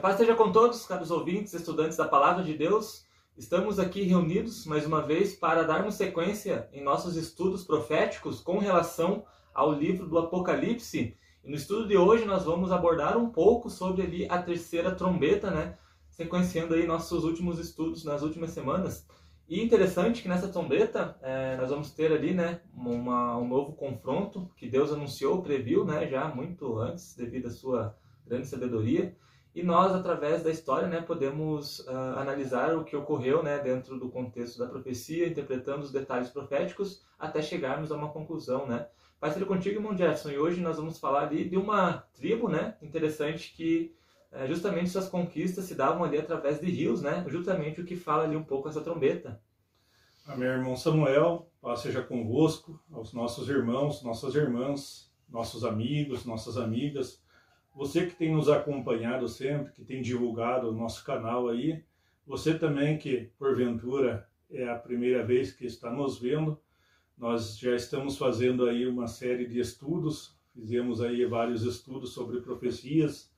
paz esteja com todos, caros ouvintes, estudantes da Palavra de Deus. Estamos aqui reunidos mais uma vez para darmos sequência em nossos estudos proféticos com relação ao livro do Apocalipse. E no estudo de hoje nós vamos abordar um pouco sobre ali a terceira trombeta, né? Sequenciando aí nossos últimos estudos nas últimas semanas. E interessante que nessa trombeta é, nós vamos ter ali, né, uma, um novo confronto que Deus anunciou, previu, né, já muito antes, devido à sua grande sabedoria. E nós, através da história, né, podemos uh, analisar o que ocorreu né, dentro do contexto da profecia, interpretando os detalhes proféticos, até chegarmos a uma conclusão. Né? Ser contigo, irmão Jefferson, e hoje nós vamos falar ali de uma tribo né, interessante que uh, justamente suas conquistas se davam ali através de rios, né, justamente o que fala ali um pouco essa trombeta. Amém, irmão Samuel, paz seja convosco, aos nossos irmãos, nossas irmãs, nossos amigos, nossas amigas, você que tem nos acompanhado sempre, que tem divulgado o nosso canal aí, você também que porventura é a primeira vez que está nos vendo, nós já estamos fazendo aí uma série de estudos, fizemos aí vários estudos sobre profecias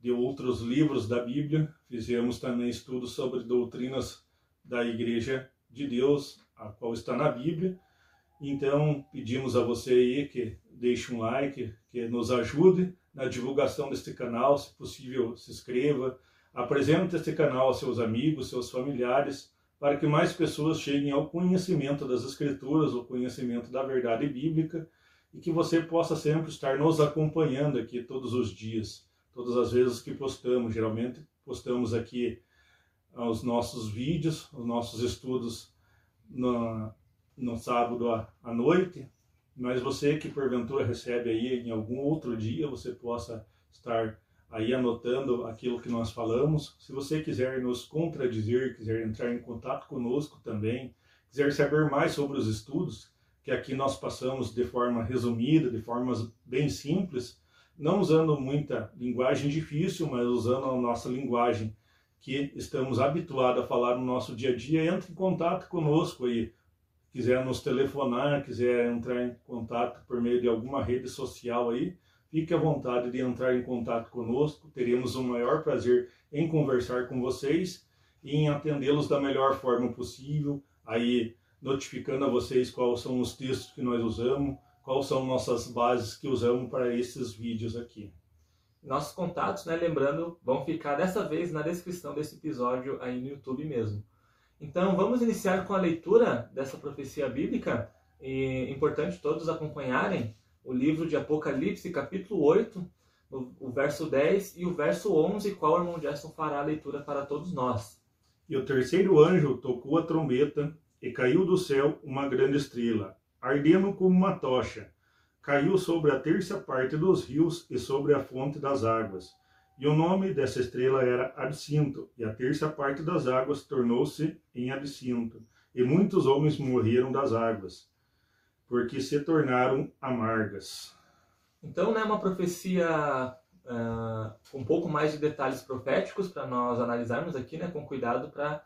de outros livros da Bíblia, fizemos também estudos sobre doutrinas da Igreja de Deus, a qual está na Bíblia. Então, pedimos a você aí que deixe um like, que nos ajude na divulgação deste canal, se possível, se inscreva, apresente este canal aos seus amigos, seus familiares, para que mais pessoas cheguem ao conhecimento das Escrituras, ao conhecimento da verdade bíblica, e que você possa sempre estar nos acompanhando aqui todos os dias, todas as vezes que postamos. Geralmente postamos aqui os nossos vídeos, os nossos estudos no, no sábado à noite, mas você que porventura recebe aí em algum outro dia, você possa estar aí anotando aquilo que nós falamos. Se você quiser nos contradizer, quiser entrar em contato conosco também, quiser saber mais sobre os estudos, que aqui nós passamos de forma resumida, de formas bem simples, não usando muita linguagem difícil, mas usando a nossa linguagem que estamos habituados a falar no nosso dia a dia, entre em contato conosco aí quiser nos telefonar, quiser entrar em contato por meio de alguma rede social aí, fique à vontade de entrar em contato conosco. Teremos o maior prazer em conversar com vocês e em atendê-los da melhor forma possível, aí notificando a vocês quais são os textos que nós usamos, quais são nossas bases que usamos para esses vídeos aqui. Nossos contatos, né, lembrando, vão ficar dessa vez na descrição desse episódio aí no YouTube mesmo. Então, vamos iniciar com a leitura dessa profecia bíblica. E é importante todos acompanharem o livro de Apocalipse, capítulo 8, o, verso 10 e o verso 11, qual o irmão Gerson fará a leitura para todos nós. E o terceiro anjo tocou a trombeta, e caiu do céu uma grande estrela, ardendo como uma tocha. Caiu sobre a terça parte dos rios e sobre a fonte das águas e o nome dessa estrela era Absinto, e a terça parte das águas tornou-se em Absinto, e muitos homens morreram das águas, porque se tornaram amargas. Então, né, uma profecia uh, um pouco mais de detalhes proféticos para nós analisarmos aqui, né, com cuidado para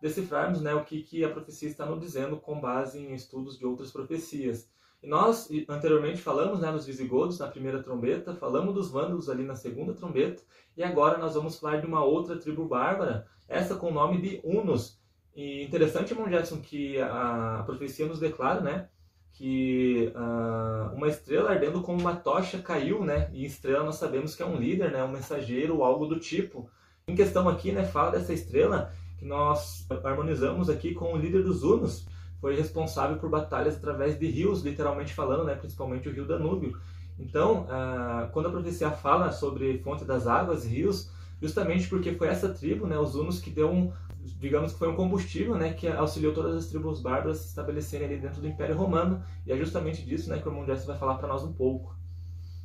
decifrarmos né, o que, que a profecia está nos dizendo com base em estudos de outras profecias. E nós anteriormente falamos né, nos visigodos na primeira trombeta, falamos dos vândalos ali na segunda trombeta, e agora nós vamos falar de uma outra tribo bárbara, essa com o nome de Unos. E interessante, irmão Jetson, que a, profecia nos declara, né, que uh, uma estrela ardendo como uma tocha caiu, né, e estrela nós sabemos que é um líder, né, um mensageiro algo do tipo. Em questão aqui, né, fala dessa estrela que nós harmonizamos aqui com o líder dos Unos, foi responsável por batalhas através de rios, literalmente falando, né, principalmente o rio Danúbio. Então, ah, quando a profecia fala sobre fonte das águas, rios, justamente porque foi essa tribo, né, os Hunos, que deu um, digamos que foi um combustível, né, que auxiliou todas as tribos bárbaras se estabelecerem ali dentro do Império Romano, e é justamente disso, né, que o irmão Jesse vai falar para nós um pouco.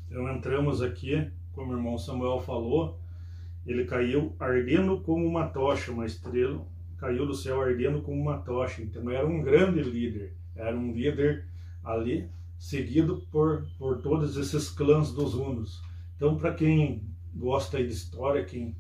Então entramos aqui, como o irmão Samuel falou, ele caiu ardendo como uma tocha, uma estrela, caiu do céu ardendo como uma tocha. Então era um grande líder, era um líder ali seguido por, por todos esses clãs dos Hunos. Então, para quem gosta de história, quem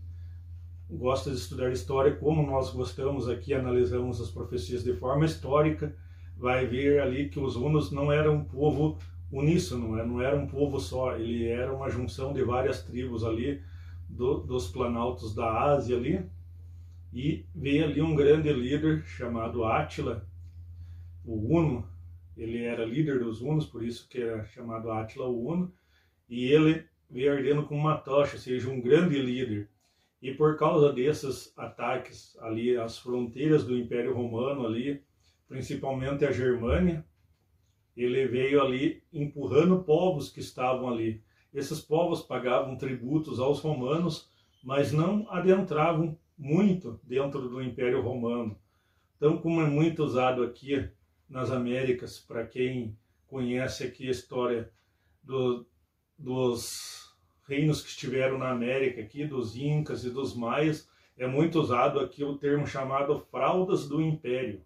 gosta de estudar história, como nós gostamos aqui, analisamos as profecias de forma histórica, vai ver ali que os Hunos não eram um povo uníssono, não era um povo só, ele era uma junção de várias tribos ali, do, dos planaltos da Ásia ali, e veio ali um grande líder chamado Átila, o Uno, ele era líder dos Hunos, por isso que era chamado Átila o Uno, e ele veio ardendo com uma tocha, ou seja, um grande líder. E por causa desses ataques ali às fronteiras do Império Romano ali, principalmente a Germânia, ele veio ali empurrando povos que estavam ali. Esses povos pagavam tributos aos romanos, mas não adentravam muito dentro do Império Romano. Então, como é muito usado aqui nas Américas, para quem conhece aqui a história do, dos reinos que estiveram na América aqui, dos Incas e dos Maias, é muito usado aqui o termo chamado fraldas do Império.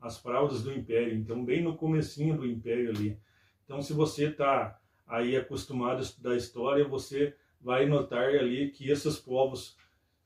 As fraldas do Império, então bem no comecinho do Império ali. Então se você está aí acostumado a estudar história, você vai notar ali que esses povos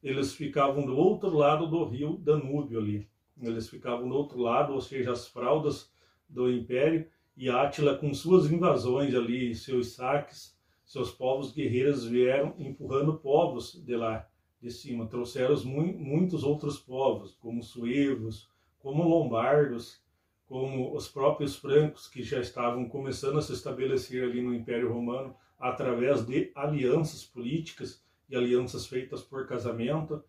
eles ficavam do outro lado do rio Danúbio ali. Eles ficavam do outro lado, ou seja, as fraldas do império, e Átila com suas invasões ali, seus saques, seus povos guerreiros vieram empurrando povos de lá de cima, trouxeram muitos outros povos, como suevos, como lombardos, como os próprios francos que já estavam começando a se estabelecer ali no Império Romano através de alianças políticas e alianças feitas por casamento.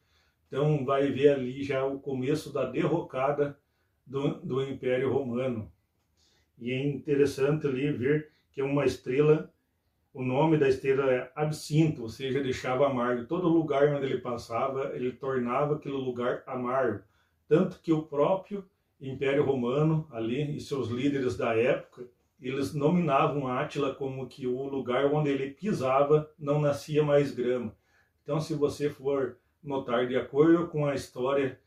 Então vai ver ali já o começo da derrocada do, do Império Romano. E é interessante ali ver que é uma estrela, o nome da estrela é absinto, ou seja, deixava amargo. Todo lugar onde ele passava, ele tornava aquele lugar amargo. Tanto que o próprio Império Romano ali e seus líderes da época, eles nominavam Átila como que o lugar onde ele pisava não nascia mais grama. Então, se você for notar, de acordo com a história,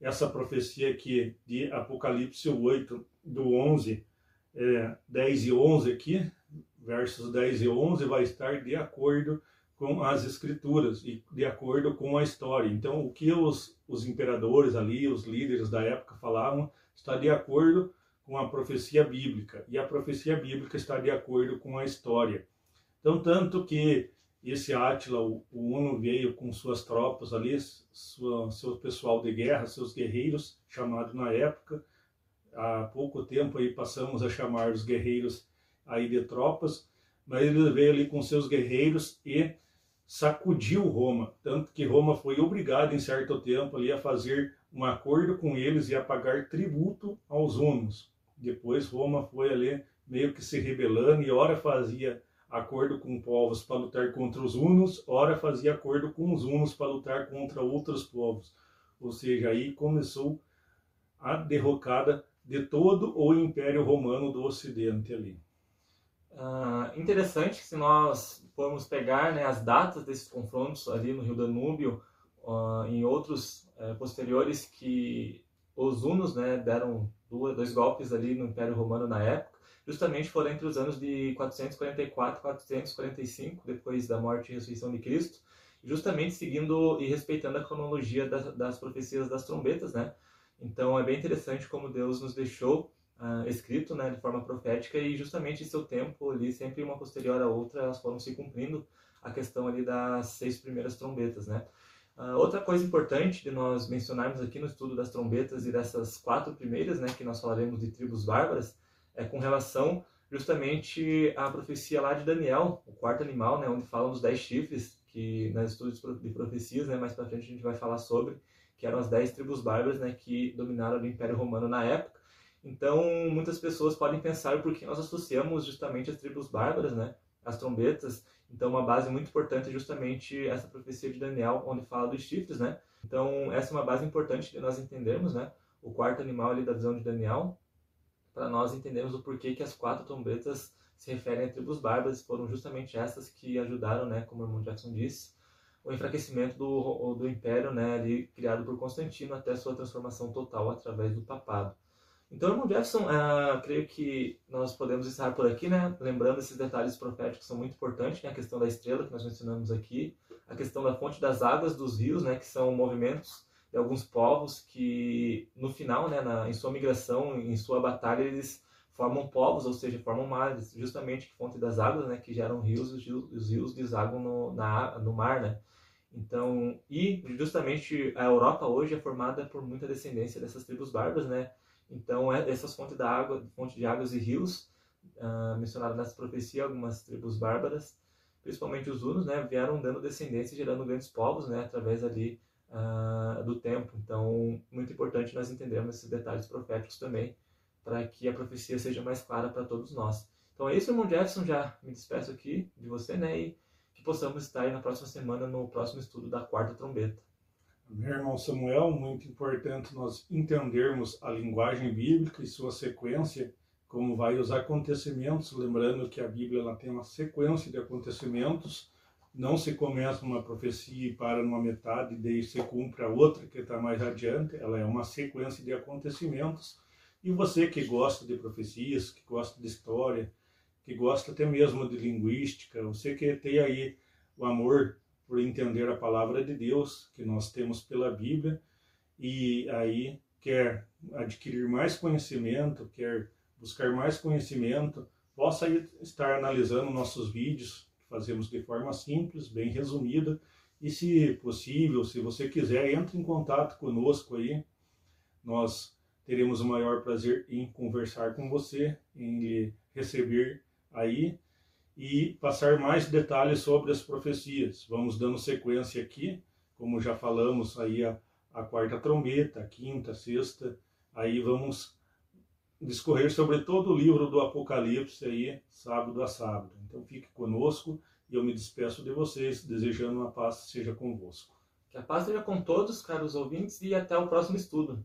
essa profecia aqui de Apocalipse 8, do 11, é, 10 e 11 aqui, versos 10 e 11, vai estar de acordo com as escrituras e de acordo com a história. Então, o que os, os imperadores ali, os líderes da época falavam, está de acordo com a profecia bíblica. E a profecia bíblica está de acordo com a história. Então, tanto que esse Átila, o, o Uno, veio com suas tropas ali, sua, seu pessoal de guerra, seus guerreiros, chamado na época. Há pouco tempo aí passamos a chamar os guerreiros aí de tropas, mas ele veio ali com seus guerreiros e sacudiu Roma, tanto que Roma foi obrigada em certo tempo ali a fazer um acordo com eles e a pagar tributo aos hunos. Depois Roma foi ali meio que se rebelando e ora fazia acordo com povos para lutar contra os hunos, ora fazia acordo com os hunos para lutar contra outros povos. Ou seja, aí começou a derrocada de todo o Império Romano do Ocidente ali. Ah, interessante que se nós formos pegar né, as datas desses confrontos ali no Rio Danúbio, em outros uh, posteriores que os hunos né, deram dois golpes ali no Império Romano na época, justamente foram entre os anos de 444 e 445, depois da morte e ressurreição de Cristo, justamente seguindo e respeitando a cronologia das, das profecias das trombetas, né? Então é bem interessante como Deus nos deixou uh, escrito, né, de forma profética e justamente seu tempo ali, sempre uma posterior à outra, elas foram se cumprindo a questão ali das seis primeiras trombetas, né? Uh, outra coisa importante de nós mencionarmos aqui no estudo das trombetas e dessas quatro primeiras, né, que nós falaremos de tribos bárbaras, é com relação justamente à profecia lá de Daniel, o quarto animal, né, onde falam dos dez chifres, que nas estudos de profecias, né, mais para frente a gente vai falar sobre, que eram as dez tribos bárbaras, né, que dominaram o Império Romano na época. Então, muitas pessoas podem pensar por que nós associamos justamente as tribos bárbaras, né, as trombetas. Então, uma base muito importante é justamente essa profecia de Daniel, onde fala dos chifres, né. Então, essa é uma base importante de nós entendermos, né, o quarto animal ali da visão de Daniel, para nós entendermos o porquê que as quatro trombetas se referem a tribos bárbaras, foram justamente essas que ajudaram, né, como o irmão Jackson disse, o enfraquecimento do, do império, né, ali, criado por Constantino, até sua transformação total através do papado. Então, irmão Jefferson, uh, creio que nós podemos encerrar por aqui, né? Lembrando esses detalhes proféticos são muito importantes, né? A questão da estrela que nós mencionamos aqui, a questão da fonte das águas dos rios, né? Que são movimentos de alguns povos que no final, né, na, em sua migração, em sua batalha, eles formam povos, ou seja, formam mares, justamente fonte das águas, né, que geram rios, os rios, os rios desaguam no, na, no mar, né. Então, e justamente a Europa hoje é formada por muita descendência dessas tribos bárbaras, né? Então, é, essas fontes da água, fonte de águas e rios, uh, mencionadas nessa profecia, algumas tribos bárbaras, principalmente os hunos, né, vieram dando descendência, gerando grandes povos, né, através ali uh, do tempo. Então, muito importante nós entendermos esses detalhes proféticos também, para que a profecia seja mais clara para todos nós. Então é isso, irmão Jefferson, já me despeço aqui de você, né, e que possamos estar aí na próxima semana no próximo estudo da quarta trombeta. Meu irmão Samuel, muito importante nós entendermos a linguagem bíblica e sua sequência, como vai os acontecimentos, lembrando que a Bíblia ela tem uma sequência de acontecimentos, não se começa uma profecia e para numa metade e daí se cumpre a outra que está mais adiante, ela é uma sequência de acontecimentos. E você que gosta de profecias, que gosta de história, que gosta até mesmo de linguística, você que tem aí o amor por entender a palavra de Deus que nós temos pela Bíblia e aí quer adquirir mais conhecimento, quer buscar mais conhecimento, possa estar analisando nossos vídeos fazemos de forma simples, bem resumida, e se possível, se você quiser, entre em contato conosco aí. Nós teremos o maior prazer em conversar com você, em receber aí e passar mais detalhes sobre as profecias. Vamos dando sequência aqui, como já falamos aí a, a quarta trombeta, a quinta, a sexta, aí vamos discorrer sobre todo o livro do Apocalipse aí, sábado a sábado. Então fique conosco e eu me despeço de vocês, desejando uma paz seja convosco. Que a paz seja com todos, caros ouvintes, e até o próximo estudo.